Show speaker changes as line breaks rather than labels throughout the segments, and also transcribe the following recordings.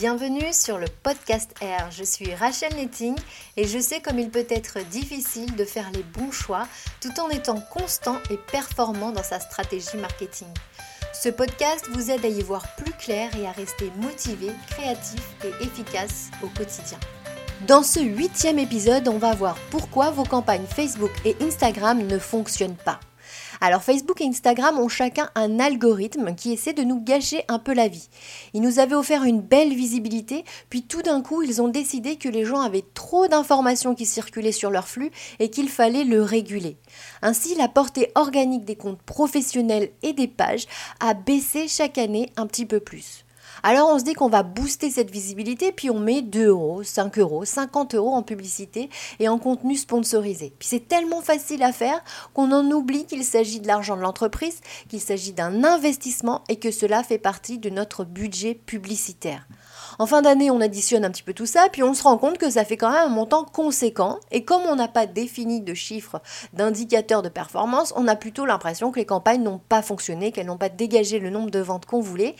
Bienvenue sur le podcast R. Je suis Rachel Netting et je sais comme il peut être difficile de faire les bons choix tout en étant constant et performant dans sa stratégie marketing. Ce podcast vous aide à y voir plus clair et à rester motivé, créatif et efficace au quotidien. Dans ce huitième épisode, on va voir pourquoi vos campagnes Facebook et Instagram ne fonctionnent pas. Alors Facebook et Instagram ont chacun un algorithme qui essaie de nous gâcher un peu la vie. Ils nous avaient offert une belle visibilité, puis tout d'un coup ils ont décidé que les gens avaient trop d'informations qui circulaient sur leur flux et qu'il fallait le réguler. Ainsi la portée organique des comptes professionnels et des pages a baissé chaque année un petit peu plus. Alors on se dit qu'on va booster cette visibilité, puis on met 2 euros, 5 euros, 50 euros en publicité et en contenu sponsorisé. Puis c'est tellement facile à faire qu'on en oublie qu'il s'agit de l'argent de l'entreprise, qu'il s'agit d'un investissement et que cela fait partie de notre budget publicitaire. En fin d'année, on additionne un petit peu tout ça, puis on se rend compte que ça fait quand même un montant conséquent. Et comme on n'a pas défini de chiffres, d'indicateurs de performance, on a plutôt l'impression que les campagnes n'ont pas fonctionné, qu'elles n'ont pas dégagé le nombre de ventes qu'on voulait.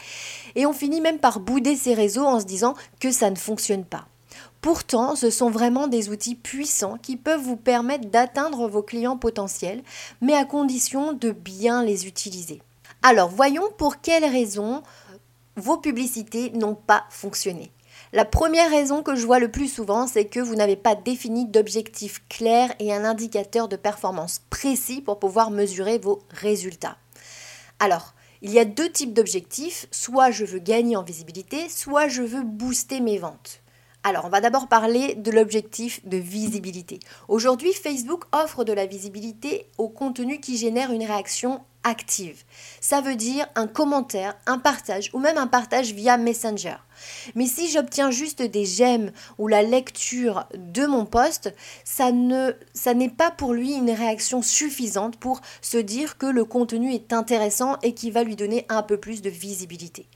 Et on finit même par bouder ces réseaux en se disant que ça ne fonctionne pas. Pourtant, ce sont vraiment des outils puissants qui peuvent vous permettre d'atteindre vos clients potentiels, mais à condition de bien les utiliser. Alors, voyons pour quelles raisons vos publicités n'ont pas fonctionné. La première raison que je vois le plus souvent, c'est que vous n'avez pas défini d'objectif clair et un indicateur de performance précis pour pouvoir mesurer vos résultats. Alors, il y a deux types d'objectifs, soit je veux gagner en visibilité, soit je veux booster mes ventes. Alors, on va d'abord parler de l'objectif de visibilité. Aujourd'hui, Facebook offre de la visibilité au contenu qui génère une réaction active. Ça veut dire un commentaire, un partage ou même un partage via Messenger. Mais si j'obtiens juste des j'aime ou la lecture de mon post, ça ne ça n'est pas pour lui une réaction suffisante pour se dire que le contenu est intéressant et qui va lui donner un peu plus de visibilité.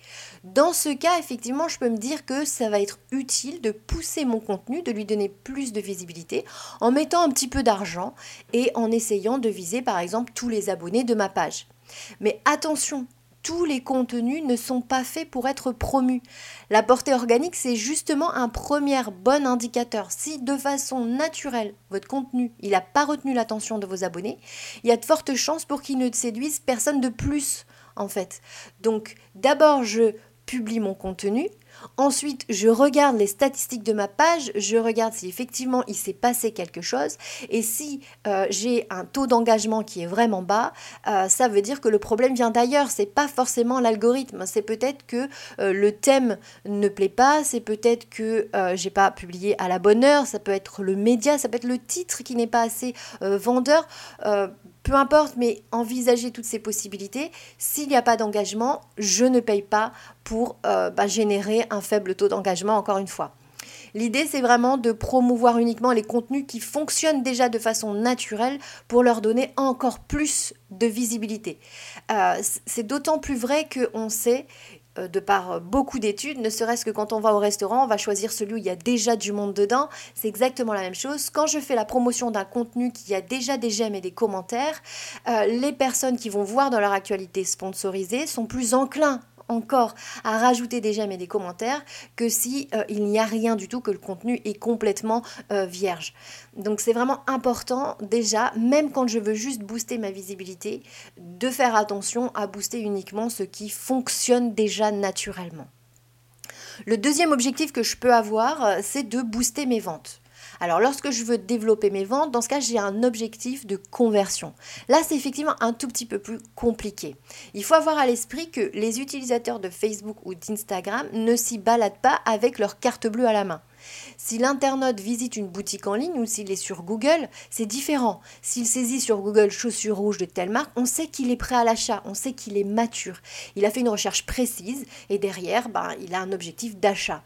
Dans ce cas, effectivement, je peux me dire que ça va être utile de pousser mon contenu, de lui donner plus de visibilité en mettant un petit peu d'argent et en essayant de viser par exemple tous les abonnés de ma page. Mais attention, tous les contenus ne sont pas faits pour être promus. La portée organique, c'est justement un premier bon indicateur. Si de façon naturelle, votre contenu, il n'a pas retenu l'attention de vos abonnés, il y a de fortes chances pour qu'il ne séduise personne de plus, en fait. Donc, d'abord, je publie mon contenu, Ensuite, je regarde les statistiques de ma page, je regarde si effectivement il s'est passé quelque chose. Et si euh, j'ai un taux d'engagement qui est vraiment bas, euh, ça veut dire que le problème vient d'ailleurs. C'est pas forcément l'algorithme. C'est peut-être que euh, le thème ne plaît pas. C'est peut-être que j'ai pas publié à la bonne heure. Ça peut être le média. Ça peut être le titre qui n'est pas assez vendeur peu importe, mais envisagez toutes ces possibilités. S'il n'y a pas d'engagement, je ne paye pas pour euh, bah, générer un faible taux d'engagement, encore une fois. L'idée, c'est vraiment de promouvoir uniquement les contenus qui fonctionnent déjà de façon naturelle pour leur donner encore plus de visibilité. Euh, c'est d'autant plus vrai qu'on sait de par beaucoup d'études, ne serait-ce que quand on va au restaurant, on va choisir celui où il y a déjà du monde dedans. C'est exactement la même chose. Quand je fais la promotion d'un contenu qui a déjà des j'aime et des commentaires, euh, les personnes qui vont voir dans leur actualité sponsorisée sont plus enclins encore à rajouter des j'aime et des commentaires que si euh, il n'y a rien du tout, que le contenu est complètement euh, vierge. Donc c'est vraiment important déjà, même quand je veux juste booster ma visibilité, de faire attention à booster uniquement ce qui fonctionne déjà naturellement. Le deuxième objectif que je peux avoir, euh, c'est de booster mes ventes. Alors lorsque je veux développer mes ventes, dans ce cas, j'ai un objectif de conversion. Là, c'est effectivement un tout petit peu plus compliqué. Il faut avoir à l'esprit que les utilisateurs de Facebook ou d'Instagram ne s'y baladent pas avec leur carte bleue à la main. Si l'internaute visite une boutique en ligne ou s'il est sur Google, c'est différent. S'il saisit sur Google chaussures rouges de telle marque, on sait qu'il est prêt à l'achat, on sait qu'il est mature. Il a fait une recherche précise et derrière, ben, il a un objectif d'achat.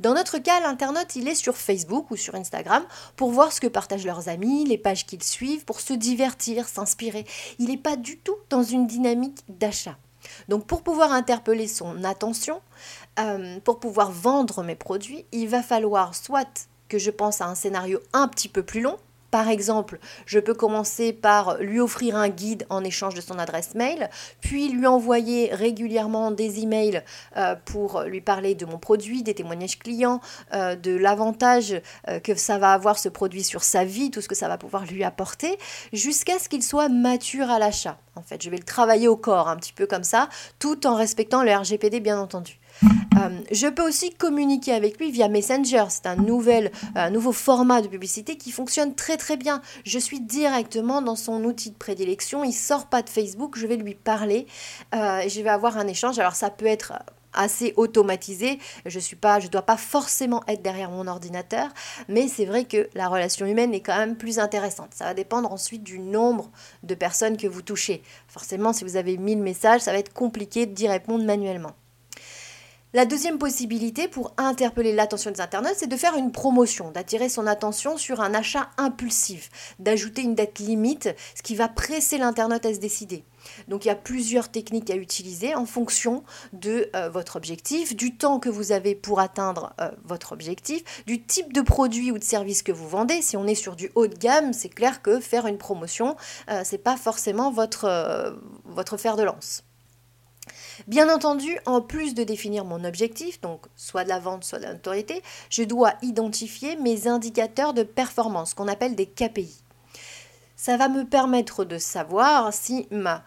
Dans notre cas, l'internaute, il est sur Facebook ou sur Instagram pour voir ce que partagent leurs amis, les pages qu'ils suivent, pour se divertir, s'inspirer. Il n'est pas du tout dans une dynamique d'achat. Donc pour pouvoir interpeller son attention, euh, pour pouvoir vendre mes produits, il va falloir soit que je pense à un scénario un petit peu plus long, Par exemple, je peux commencer par lui offrir un guide en échange de son adresse mail, puis lui envoyer régulièrement des emails euh, pour lui parler de mon produit, des témoignages clients, euh, de l'avantage que ça va avoir ce produit sur sa vie, tout ce que ça va pouvoir lui apporter, jusqu'à ce qu'il soit mature à l'achat. En fait, je vais le travailler au corps, un petit peu comme ça, tout en respectant le RGPD bien entendu. Euh, je peux aussi communiquer avec lui via Messenger. C'est un, nouvel, un nouveau format de publicité qui fonctionne très très bien. Je suis directement dans son outil de prédilection. Il sort pas de Facebook. Je vais lui parler. Euh, je vais avoir un échange. Alors ça peut être assez automatisé. Je suis pas, je dois pas forcément être derrière mon ordinateur, mais c'est vrai que la relation humaine est quand même plus intéressante. Ça va dépendre ensuite du nombre de personnes que vous touchez. Forcément, si vous avez 1000 messages, ça va être compliqué d'y répondre manuellement. La deuxième possibilité pour interpeller l'attention des internautes, c'est de faire une promotion, d'attirer son attention sur un achat impulsif, d'ajouter une date limite, ce qui va presser l'internaute à se décider. Donc il y a plusieurs techniques à utiliser en fonction de euh, votre objectif, du temps que vous avez pour atteindre euh, votre objectif, du type de produit ou de service que vous vendez. Si on est sur du haut de gamme, c'est clair que faire une promotion, ce euh, c'est pas forcément votre, votre fer de lance. Bien entendu, en plus de définir mon objectif, donc soit de la vente, soit de la notoriété, je dois identifier mes indicateurs de performance, qu'on appelle des KPI. Ça va me permettre de savoir si ma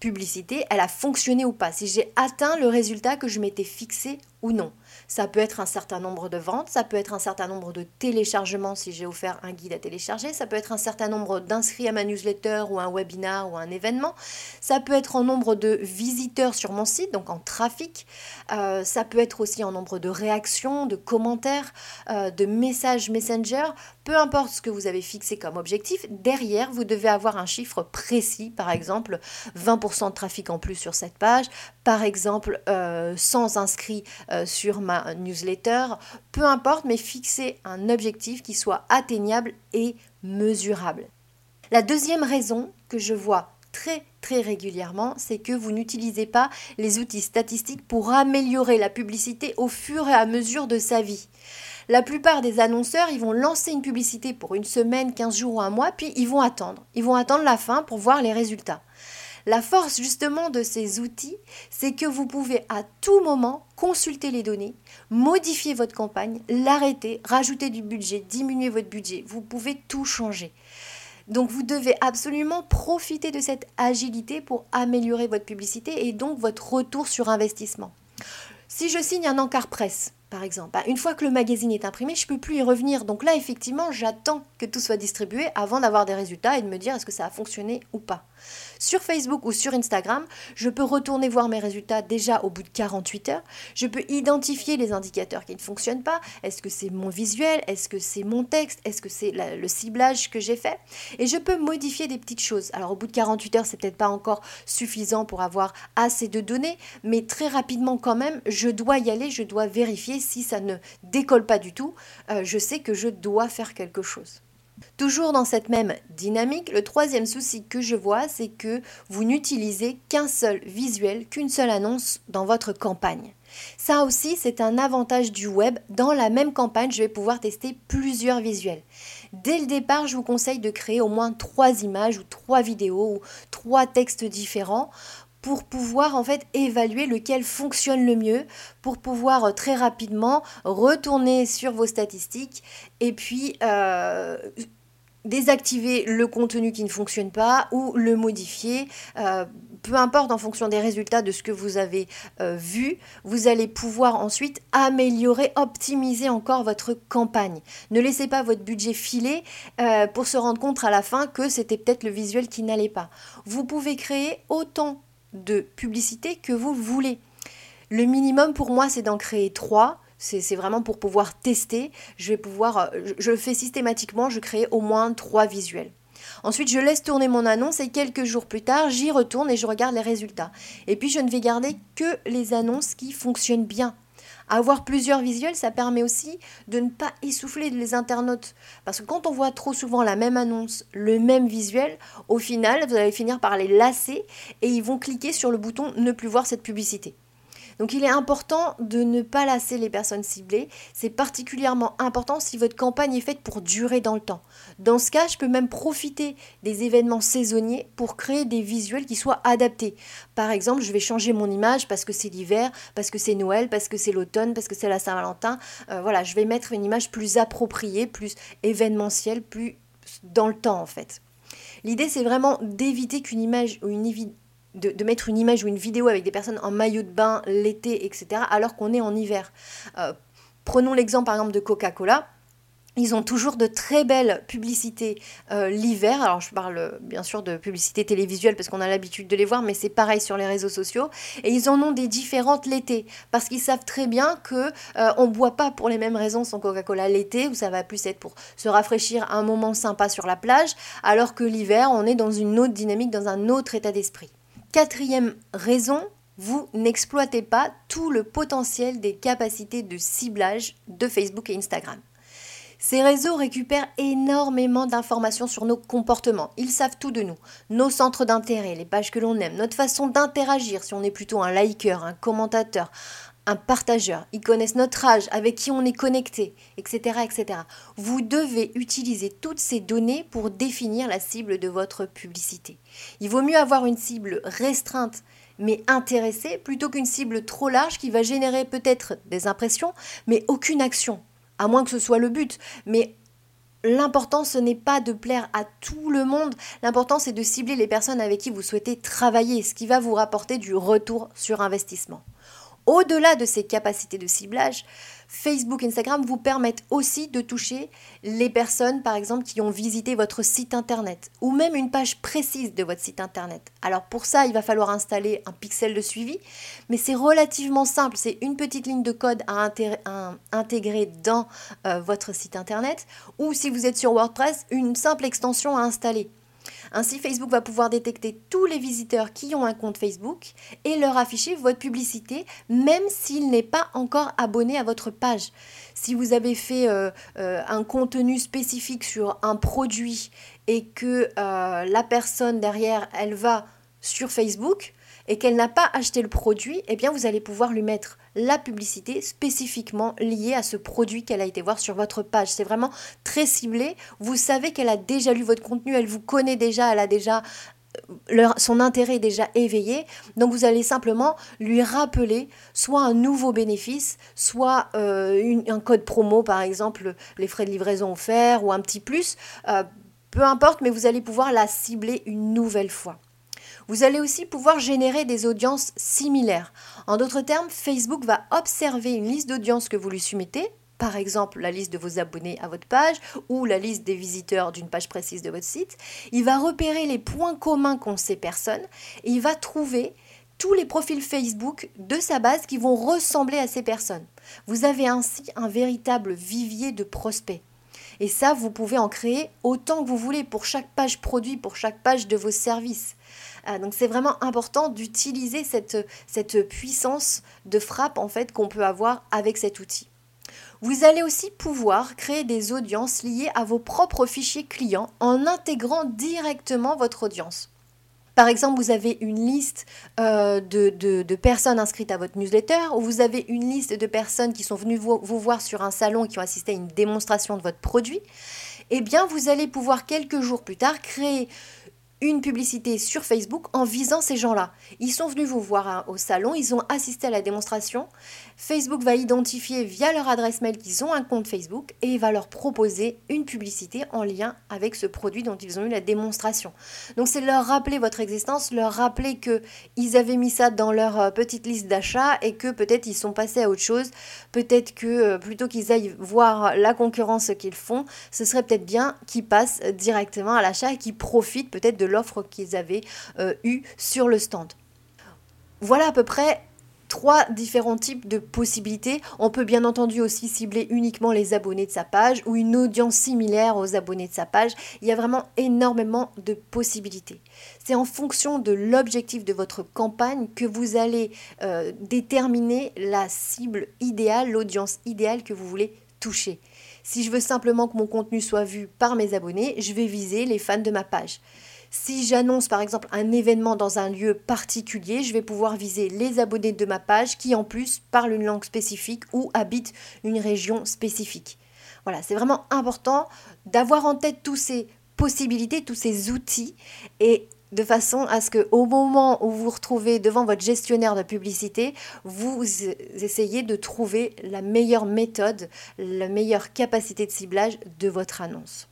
publicité, a fonctionné ou pas, si j'ai atteint le résultat que je m'étais fixé ou non. Ça peut être un certain nombre de ventes, ça peut être un certain nombre de téléchargements si j'ai offert un guide à télécharger, ça peut être un certain nombre d'inscrits à ma newsletter ou un webinar ou un événement, ça peut être en nombre de visiteurs sur mon site, donc en trafic, euh, ça peut être aussi en nombre de réactions, de commentaires, euh, de messages Messenger, peu importe ce que vous avez fixé comme objectif, derrière vous devez avoir un chiffre précis, par exemple 20% de trafic en plus sur cette page, par exemple euh, sans inscrits euh, sur ma newsletter, peu importe, mais fixer un objectif qui soit atteignable et mesurable. La deuxième raison que je vois très très régulièrement, c'est que vous n'utilisez pas les outils statistiques pour améliorer la publicité au fur et à mesure de sa vie. La plupart des annonceurs, ils vont lancer une publicité pour une semaine, 15 jours ou un mois, puis ils vont attendre. Ils vont attendre la fin pour voir les résultats. La force justement de ces outils, c'est que vous pouvez à tout moment consulter les données, modifier votre campagne, l'arrêter, rajouter du budget, diminuer votre budget. Vous pouvez tout changer. Donc vous devez absolument profiter de cette agilité pour améliorer votre publicité et donc votre retour sur investissement. Si je signe un encart presse, par exemple. Bah, une fois que le magazine est imprimé, je ne peux plus y revenir. Donc là, effectivement, j'attends que tout soit distribué avant d'avoir des résultats et de me dire est-ce que ça a fonctionné ou pas. Sur Facebook ou sur Instagram, je peux retourner voir mes résultats déjà au bout de 48 heures. Je peux identifier les indicateurs qui ne fonctionnent pas. Est-ce que c'est mon visuel? Est-ce que c'est mon texte? Est-ce que c'est le ciblage que j'ai fait? Et je peux modifier des petites choses. Alors au bout de 48 heures, c'est peut-être pas encore suffisant pour avoir assez de données, mais très rapidement quand même, je dois y aller, je dois vérifier si ça ne décolle pas du tout, euh, je sais que je dois faire quelque chose. Toujours dans cette même dynamique, le troisième souci que je vois, c'est que vous n'utilisez qu'un seul visuel, qu'une seule annonce dans votre campagne. Ça aussi, c'est un avantage du web. Dans la même campagne, je vais pouvoir tester plusieurs visuels. Dès le départ, je vous conseille de créer au moins trois images ou trois vidéos ou trois textes différents pour pouvoir en fait évaluer lequel fonctionne le mieux, pour pouvoir euh, très rapidement retourner sur vos statistiques et puis euh, désactiver le contenu qui ne fonctionne pas ou le modifier. Euh, peu importe en fonction des résultats de ce que vous avez vu, vous allez pouvoir ensuite améliorer, optimiser encore votre campagne. Ne laissez pas votre budget filer pour se rendre compte à la fin que c'était peut-être le visuel qui n'allait pas. Vous pouvez créer autant de publicité que vous voulez. Le minimum pour moi, c'est d'en créer trois. C'est vraiment pour pouvoir tester. Je vais pouvoir, euh, je, le fais systématiquement, je crée au moins trois visuels. Ensuite, je laisse tourner mon annonce et quelques jours plus tard, j'y retourne et je regarde les résultats. Et puis, je ne vais garder que les annonces qui fonctionnent bien. Avoir plusieurs visuels, ça permet aussi de ne pas essouffler les internautes. Parce que quand on voit trop souvent la même annonce, le même visuel, au final, vous allez finir par les lasser et ils vont cliquer sur le bouton ne plus voir cette publicité. Donc il est important de ne pas lasser les personnes ciblées. C'est particulièrement important si votre campagne est faite pour durer dans le temps. Dans ce cas, je peux même profiter des événements saisonniers pour créer des visuels qui soient adaptés. Par exemple, je vais changer mon image parce que c'est l'hiver, parce que c'est Noël, parce que c'est l'automne, parce que c'est la Saint-Valentin. Euh, voilà, je vais mettre une image plus appropriée, plus événementielle, plus dans le temps en fait. L'idée c'est vraiment d'éviter qu'une image ou une de, mettre une image ou une vidéo avec des personnes en maillot de bain l'été, etc., alors qu'on est en hiver. Euh, prenons l'exemple par exemple de Coca-Cola. Ils ont toujours de très belles publicités euh, l'hiver. Alors je parle euh, bien sûr de publicités télévisuelles parce qu'on a l'habitude de les voir, mais c'est pareil sur les réseaux sociaux. Et ils en ont des différentes l'été parce qu'ils savent très bien que euh, on boit pas pour les mêmes raisons son Coca-Cola l'été où ça va plus être pour se rafraîchir un moment sympa sur la plage, alors que l'hiver on est dans une autre dynamique, dans un autre état d'esprit. Quatrième raison, vous n'exploitez pas tout le potentiel des capacités de ciblage de Facebook et Instagram. Ces réseaux récupèrent énormément d'informations sur nos comportements. Ils savent tout de nous. Nos centres d'intérêt, les pages que l'on aime, notre façon d'interagir, si on est plutôt un liker, un commentateur, un partageur. Ils connaissent notre âge, avec qui on est connecté, etc., etc. Vous devez utiliser toutes ces données pour définir la cible de votre publicité. Il vaut mieux avoir une cible restreinte mais intéressée plutôt qu'une cible trop large qui va générer peut-être des impressions, mais aucune action à moins que ce soit le but. Mais l'important, ce n'est pas de plaire à tout le monde. L'important, c'est de cibler les personnes avec qui vous souhaitez travailler, ce qui va vous rapporter du retour sur investissement. Au-delà de ces capacités de ciblage, Facebook, Instagram vous permettent aussi de toucher les personnes, par exemple, qui ont visité votre site internet ou même une page précise de votre site internet. Alors pour ça, il va falloir installer un pixel de suivi, mais c'est relativement simple. C'est une petite ligne de code à, intégrer dans euh, votre site internet ou si vous êtes sur WordPress, une simple extension à installer. Ainsi, Facebook va pouvoir détecter tous les visiteurs qui ont un compte Facebook et leur afficher votre publicité, même s'il n'est pas encore abonné à votre page. Si vous avez fait euh, euh, un contenu spécifique sur un produit et que euh, la personne derrière, elle va sur Facebook, et qu'elle n'a pas acheté le produit, eh bien vous allez pouvoir lui mettre la publicité spécifiquement liée à ce produit qu'elle a été voir sur votre page. C'est vraiment très ciblé. Vous savez qu'elle a déjà lu votre contenu, elle vous connaît déjà, elle a déjà euh, son intérêt est déjà éveillé. Donc vous allez simplement lui rappeler soit un nouveau bénéfice, soit euh, un code promo, par exemple les frais de livraison offerts ou un petit plus. Euh, peu importe, mais vous allez pouvoir la cibler une nouvelle fois. Vous allez aussi pouvoir générer des audiences similaires. En d'autres termes, Facebook va observer une liste d'audiences que vous lui soumettez, par exemple la liste de vos abonnés à votre page ou la liste des visiteurs d'une page précise de votre site. Il va repérer les points communs qu'ont ces personnes et il va trouver tous les profils Facebook de sa base qui vont ressembler à ces personnes. Vous avez ainsi un véritable vivier de prospects. Et ça, vous pouvez en créer autant que vous voulez pour chaque page produit, pour chaque page de vos services. Euh, donc c'est vraiment important d'utiliser cette, cette puissance de frappe en fait qu'on peut avoir avec cet outil. Vous allez aussi pouvoir créer des audiences liées à vos propres fichiers clients en intégrant directement votre audience. Par exemple, vous avez une liste euh, de, personnes inscrites à votre newsletter ou vous avez une liste de personnes qui sont venues vous, vous voir sur un salon et qui ont assisté à une démonstration de votre produit. Eh bien, vous allez pouvoir quelques jours plus tard créer une publicité sur Facebook en visant ces gens-là. Ils sont venus vous voir hein, au salon, ils ont assisté à la démonstration. Facebook va identifier via leur adresse mail qu'ils ont un compte Facebook et va leur proposer une publicité en lien avec ce produit dont ils ont eu la démonstration. Donc c'est leur rappeler votre existence, leur rappeler que ils avaient mis ça dans leur euh, petite liste d'achat et que peut-être ils sont passés à autre chose, peut-être que euh, plutôt qu'ils aillent voir la concurrence qu'ils font, ce serait peut-être bien qu'ils passent directement à l'achat et qu'ils profitent peut-être de l'offre qu'ils avaient eue sur le stand. Voilà à peu près trois différents types de possibilités. On peut bien entendu aussi cibler uniquement les abonnés de sa page ou une audience similaire aux abonnés de sa page. Il y a vraiment énormément de possibilités. C'est en fonction de l'objectif de votre campagne que vous allez euh, déterminer la cible idéale, l'audience idéale que vous voulez toucher. Si je veux simplement que mon contenu soit vu par mes abonnés, je vais viser les fans de ma page. Si j'annonce par exemple un événement dans un lieu particulier, je vais pouvoir viser les abonnés de ma page qui en plus parlent une langue spécifique ou habitent une région spécifique. Voilà, c'est vraiment important d'avoir en tête tous ces possibilités, tous ces outils et de façon à ce que au moment où vous vous retrouvez devant votre gestionnaire de publicité, vous essayez de trouver la meilleure méthode, la meilleure capacité de ciblage de votre annonce.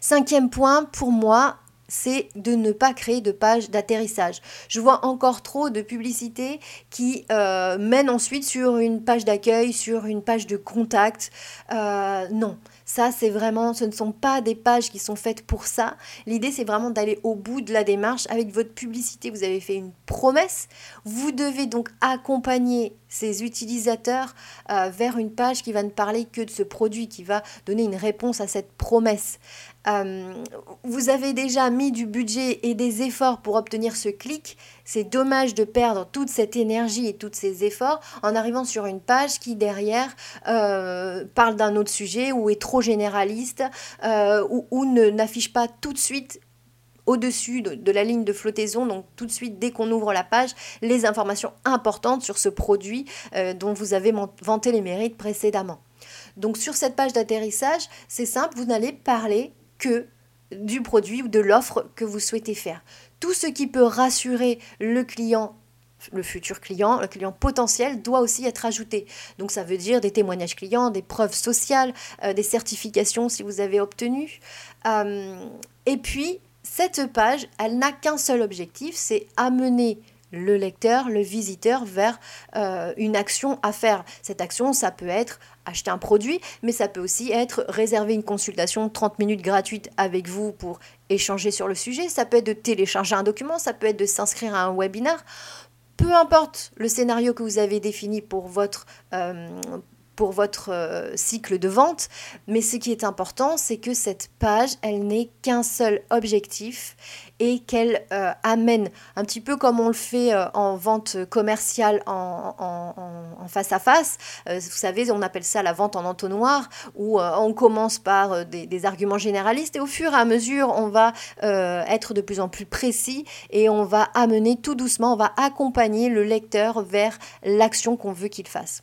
Cinquième point, pour moi, c'est de ne pas créer de page d'atterrissage. Je vois encore trop de publicités qui euh, mènent ensuite sur une page d'accueil, sur une page de contact. Euh, non, ça c'est vraiment, ce ne sont pas des pages qui sont faites pour ça. L'idée c'est vraiment d'aller au bout de la démarche. Avec votre publicité, vous avez fait une promesse. Vous devez donc accompagner ces utilisateurs euh, vers une page qui va ne parler que de ce produit, qui va donner une réponse à cette promesse. Euh, vous avez déjà mis du budget et des efforts pour obtenir ce clic. C'est dommage de perdre toute cette énergie et tous ces efforts en arrivant sur une page qui derrière euh, parle d'un autre sujet ou est trop généraliste ou, ou n'affiche pas tout de suite au-dessus de, la ligne de flottaison, donc tout de suite dès qu'on ouvre la page, les informations importantes sur ce produit euh, dont vous avez vanté les mérites précédemment. Donc sur cette page d'atterrissage, c'est simple, vous n'allez parler que du produit ou de l'offre que vous souhaitez faire. Tout ce qui peut rassurer le client le futur client, le client potentiel, doit aussi être ajouté. Donc ça veut dire des témoignages clients, des preuves sociales, euh, des certifications si vous avez obtenu. Euh, et puis, cette page, elle n'a qu'un seul objectif, c'est amener le lecteur, le visiteur vers euh, une action à faire. Cette action, ça peut être acheter un produit, mais ça peut aussi être réserver une consultation 30 minutes gratuite avec vous pour échanger sur le sujet, ça peut être de télécharger un document, ça peut être de s'inscrire à un webinaire. Peu importe le scénario que vous avez défini pour votre, euh, pour votre euh, cycle de vente. Mais ce qui est important, c'est que cette page, elle n'ait qu'un seul objectif et qu'elle euh, amène, un petit peu comme on le fait euh, en vente commerciale en, face à face. vous savez, on appelle ça la vente en entonnoir, où on commence par des, des, arguments généralistes et au fur et à mesure, on va être de plus en plus précis et on va amener tout doucement, on va accompagner le lecteur vers l'action qu'on veut qu'il fasse.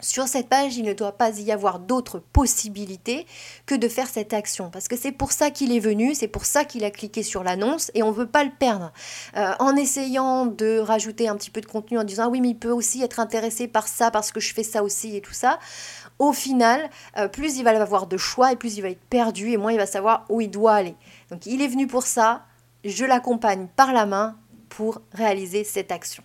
Sur cette page, il ne doit pas y avoir d'autres possibilités que de faire cette action. Parce que c'est pour ça qu'il est venu, c'est pour ça qu'il a cliqué sur l'annonce et on ne veut pas le perdre. Euh, en essayant de rajouter un petit peu de contenu en disant ah oui mais il peut aussi être intéressé par ça parce que je fais ça aussi et tout ça. Au final, euh, plus il va avoir de choix et plus il va être perdu et moins il va savoir où il doit aller. Donc il est venu pour ça, je l'accompagne par la main pour réaliser cette action.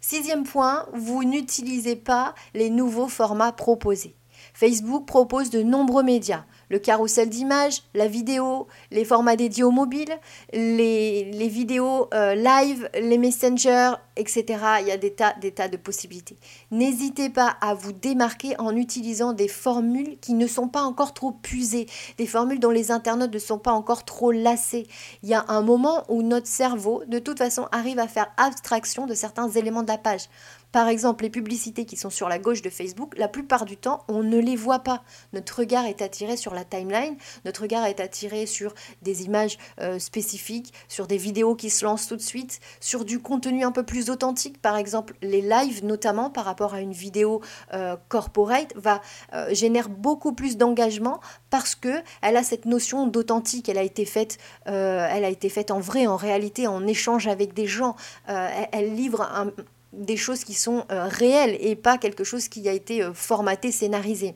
Sixième point, vous n'utilisez pas les nouveaux formats proposés. Facebook propose de nombreux médias le carrousel d'images, la vidéo, les formats dédiés au mobile, les, vidéos euh, live, les messengers, etc. Il y a des tas, des tas de possibilités. N'hésitez pas à vous démarquer en utilisant des formules qui ne sont pas encore trop puisées, des formules dont les internautes ne sont pas encore trop lassés. Il y a un moment où notre cerveau, de toute façon, arrive à faire abstraction de certains éléments de la page. Par exemple, les publicités qui sont sur la gauche de Facebook, la plupart du temps, on ne les voit pas. Notre regard est attiré sur la timeline, notre regard est attiré sur des images euh, spécifiques, sur des vidéos qui se lancent tout de suite, sur du contenu un peu plus authentique. Par exemple, les lives, notamment par rapport à une vidéo euh, corporate, va euh, génère beaucoup plus d'engagement parce que elle a cette notion d'authentique. Elle a été faite, elle a été faite en vrai, en réalité, en échange avec des gens. Elle, elle livre un des choses qui sont euh, réelles et pas quelque chose qui a été euh, formaté, scénarisé.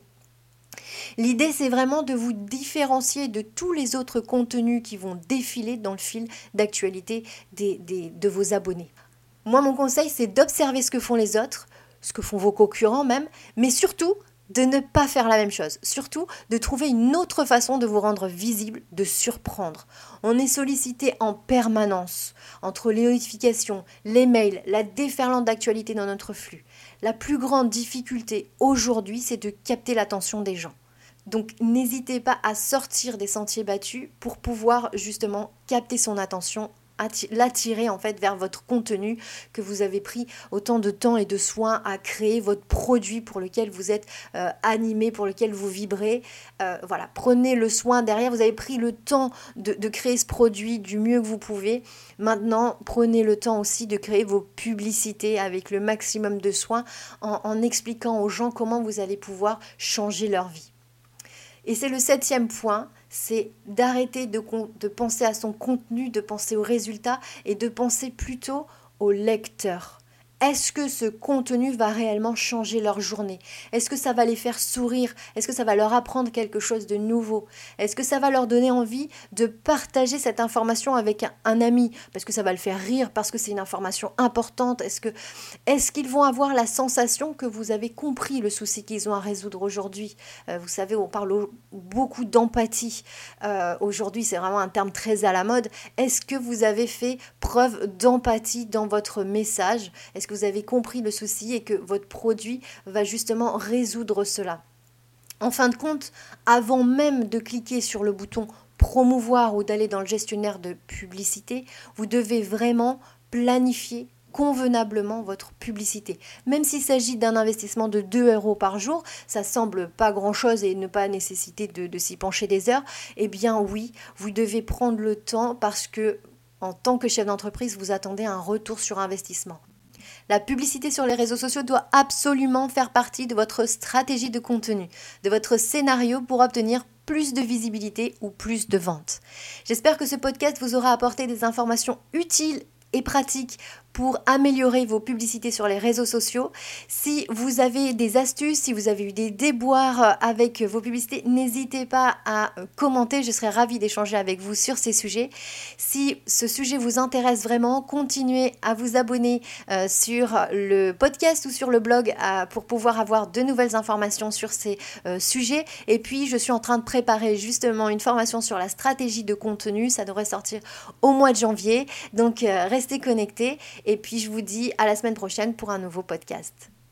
L'idée, c'est vraiment de vous différencier de tous les autres contenus qui vont défiler dans le fil d'actualité de vos abonnés. Moi, mon conseil, c'est d'observer ce que font les autres, ce que font vos concurrents même, mais surtout de ne pas faire la même chose. Surtout, de trouver une autre façon de vous rendre visible, de surprendre. On est sollicité en permanence entre les notifications, les mails, la déferlante d'actualité dans notre flux. La plus grande difficulté aujourd'hui, c'est de capter l'attention des gens. Donc n'hésitez pas à sortir des sentiers battus pour pouvoir justement capter son attention l'attirer en fait vers votre contenu que vous avez pris autant de temps et de soin à créer votre produit pour lequel vous êtes euh, animé, pour lequel vous vibrez. Euh, voilà, prenez le soin derrière. Vous avez pris le temps de, créer ce produit du mieux que vous pouvez. Maintenant, prenez le temps aussi de créer vos publicités avec le maximum de soin en expliquant aux gens comment vous allez pouvoir changer leur vie. Et c'est le septième point, c'est d'arrêter de, penser à son contenu, de penser au résultat et de penser plutôt au lecteur. Est-ce que ce contenu va réellement changer leur journée? Est-ce que ça va les faire sourire? Est-ce que ça va leur apprendre quelque chose de nouveau? Est-ce que ça va leur donner envie de partager cette information avec un, ami? Parce que ça va le faire rire, parce que c'est une information importante. Est-ce qu'ils vont avoir la sensation que vous avez compris le souci qu'ils ont à résoudre aujourd'hui? Euh, Vous savez, on parle beaucoup d'empathie. Euh, aujourd'hui, c'est vraiment un terme très à la mode. Est-ce que vous avez fait preuve d'empathie dans votre message? Vous avez compris le souci et que votre produit va justement résoudre cela. En fin de compte, avant même de cliquer sur le bouton promouvoir ou d'aller dans le gestionnaire de publicité, vous devez vraiment planifier convenablement votre publicité. Même s'il s'agit d'un investissement de 2 euros par jour, ça semble pas grand-chose et ne pas nécessiter de, de s'y pencher des heures, eh bien oui, vous devez prendre le temps parce que en tant que chef d'entreprise, vous attendez un retour sur investissement. La publicité sur les réseaux sociaux doit absolument faire partie de votre stratégie de contenu, de votre scénario pour obtenir plus de visibilité ou plus de ventes. J'espère que ce podcast vous aura apporté des informations utiles et pratiques pour améliorer vos publicités sur les réseaux sociaux. Si vous avez des astuces, si vous avez eu des déboires avec vos publicités, n'hésitez pas à commenter. Je serai ravie d'échanger avec vous sur ces sujets. Si ce sujet vous intéresse vraiment, continuez à vous abonner euh, sur le podcast ou sur le blog euh, pour pouvoir avoir de nouvelles informations sur ces euh, sujets. Et puis, je suis en train de préparer justement une formation sur la stratégie de contenu. Ça devrait sortir au mois de janvier. Donc, restez connectés. Et puis je vous dis à la semaine prochaine pour un nouveau podcast.